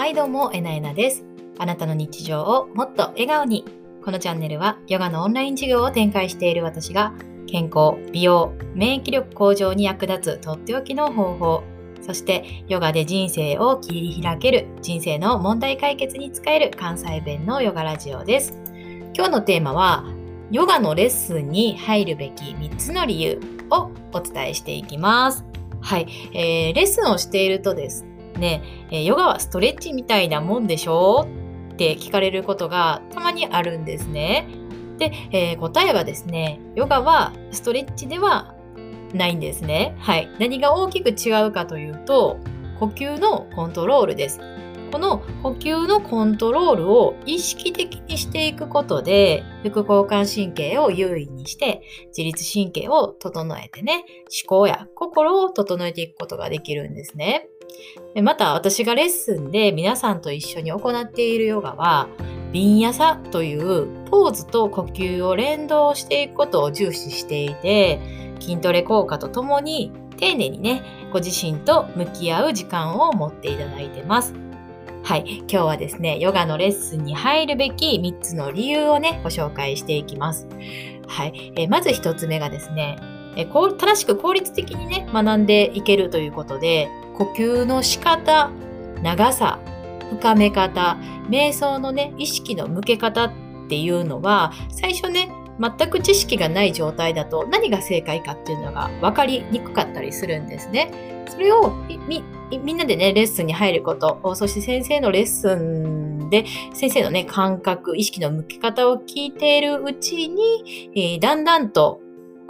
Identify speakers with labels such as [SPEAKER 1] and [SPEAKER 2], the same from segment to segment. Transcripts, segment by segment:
[SPEAKER 1] はいどうも、えなえなです。あなたの日常をもっと笑顔に。このチャンネルはヨガのオンライン授業を展開している私が健康、美容、免疫力向上に役立つとっておきの方法、そしてヨガで人生を切り開ける人生の問題解決に使える関西弁のヨガラジオです。今日のテーマはヨガのレッスンに入るべき3つの理由をお伝えしていきます。はい、えー、レッスンをしているとですね、えヨガはストレッチみたいなもんでしょ？って聞かれることがたまにあるんですね。で、えー、答えはですね、ヨガはストレッチではないんですね。はい。何が大きく違うかというと、呼吸のコントロールです。この呼吸のコントロールを意識的にしていくことで、副交感神経を優位にして、自律神経を整えてね、思考や心を整えていくことができるんですね。また私がレッスンで皆さんと一緒に行っているヨガは、ビンヤサというポーズと呼吸を連動していくことを重視していて、筋トレ効果とともに丁寧にね、ご自身と向き合う時間を持っていただいてます。はい。今日はですね、ヨガのレッスンに入るべき3つの理由をね、ご紹介していきます。はい。えまず1つ目がですね、え正しく効率的にね、学んでいけるということで、呼吸の仕方、長さ、深め方、瞑想のね、意識の向け方っていうのは、最初ね、全く知識がない状態だと何が正解かっていうのが分かりにくかったりするんですね。それをみみんなでね、レッスンに入ること、そして先生のレッスンで、先生のね、感覚、意識の向け方を聞いているうちに、えー、だんだんと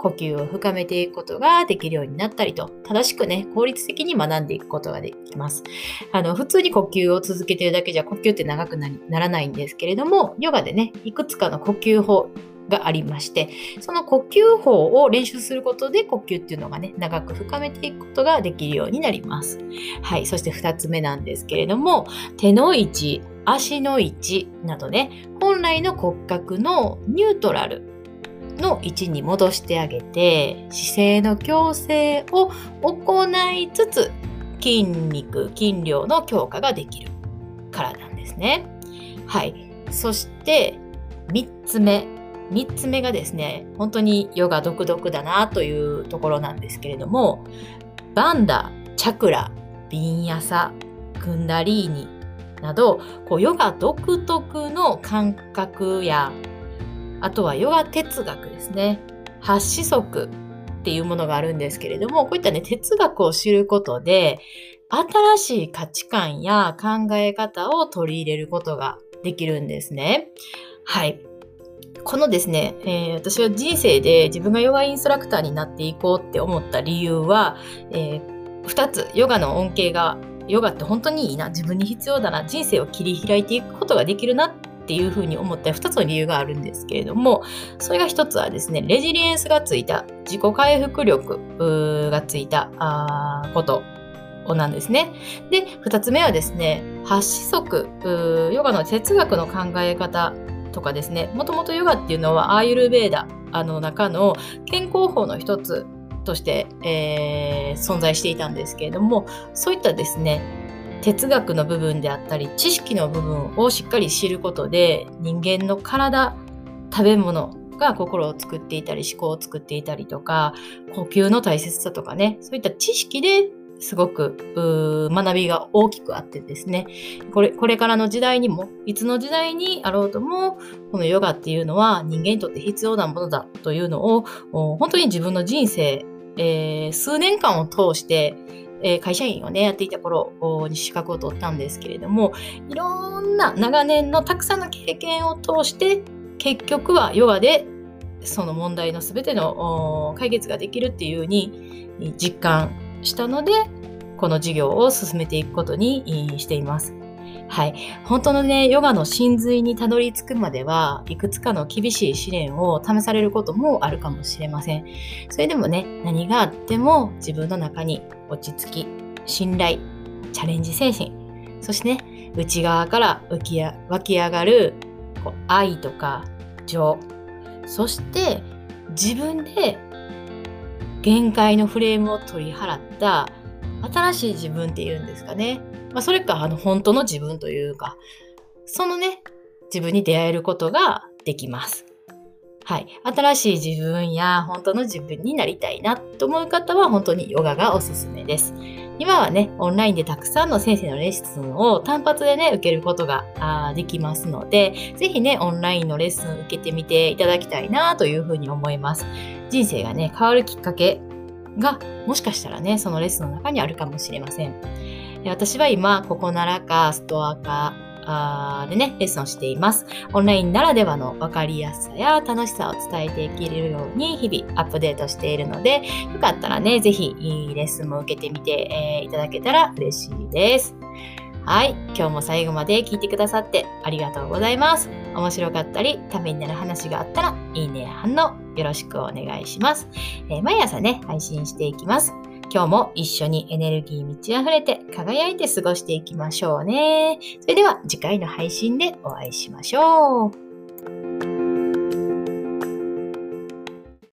[SPEAKER 1] 呼吸を深めていくことができるようになったりと、正しくね、効率的に学んでいくことができます。あの、普通に呼吸を続けてるだけじゃ呼吸って長くならないんですけれども、ヨガでね、いくつかの呼吸法、がありまして、その呼吸法を練習することで呼吸っていうのがね、長く深めていくことができるようになります。はい。そして2つ目なんですけれども、手の位置、足の位置などね、本来の骨格のニュートラルの位置に戻してあげて、姿勢の矯正を行いつつ、筋肉、筋量の強化ができるからなんですね。はい。そして、3つ目。3つ目がですね、本当にヨガ独特だなというところなんですけれども、バンダ、チャクラ、ビンヤサ、クンダリーニなど、こうヨガ独特の感覚や、あとはヨガ哲学ですね。八子則っていうものがあるんですけれども、こういったね、哲学を知ることで、新しい価値観や考え方を取り入れることができるんですね。はい。このですね、えー、私は人生で自分がヨガインストラクターになっていこうって思った理由は、えー、2つ、ヨガの恩恵が、ヨガって本当にいいな、自分に必要だな、人生を切り開いていくことができるなっっていうふうに思った2つの理由があるんですけれども、それが1つはですね、レジリエンスがついた、自己回復力がついたことなんですね。で、2つ目はですね、発子則、ヨガの哲学の考え方とかですねもともとヨガっていうのはアーユルベーダあの中の健康法の一つとして、えー、存在していたんですけれどもそういったですね哲学の部分であったり知識の部分をしっかり知ることで人間の体食べ物が心を作っていたり思考を作っていたりとか呼吸の大切さとかねそういった知識ですごく学びが大きくあってですね。これこれからの時代にもいつの時代にあろうともこのヨガっていうのは人間にとって必要なものだというのを本当に自分の人生、えー、数年間を通してえ会社員をね、やっていた頃に資格を取ったんですけれども、いろんな長年のたくさんの経験を通して、結局はヨガでその問題の全ての解決ができるっていうふうに実感したので、この事業を進めていくことにしています。はい。本当のね、ヨガの真髄にたどり着くまでは、いくつかの厳しい試練を試されることもあるかもしれません。それでもね、何があっても自分の中に落ち着き、信頼、チャレンジ精神、そしてね、内側から浮きや湧き上がるこう愛とか情、そして自分で限界のフレームを取り払った新しい自分っていうんですかね。まあ、それか、あの、本当の自分というか、そのね、自分に出会えることができます。はい。新しい自分や本当の自分になりたいなと思う方は本当にヨガがおすすめです。今はね、オンラインでたくさんの先生のレッスンを単発でね、受けることができますので、ぜひね、オンラインのレッスン受けてみていただきたいなというふうに思います。人生がね、変わるきっかけが、もしかしたらね、そのレッスンの中にあるかもしれません。私は今、ここならか、ストアか、でね、レッスンをしています。オンラインならではの分かりやすさや楽しさを伝えていけるように日々アップデートしているので、よかったらね、ぜひレッスンも受けてみて、えー、いただけたら嬉しいです。はい。今日も最後まで聞いてくださってありがとうございます。面白かったり、ためになる話があったら、いいね、反応よろしくお願いします。えー、毎朝ね、配信していきます。今日も一緒にエネルギー満ち溢れて輝いて過ごしていきましょうね。それでは次回の配信でお会いしましょう。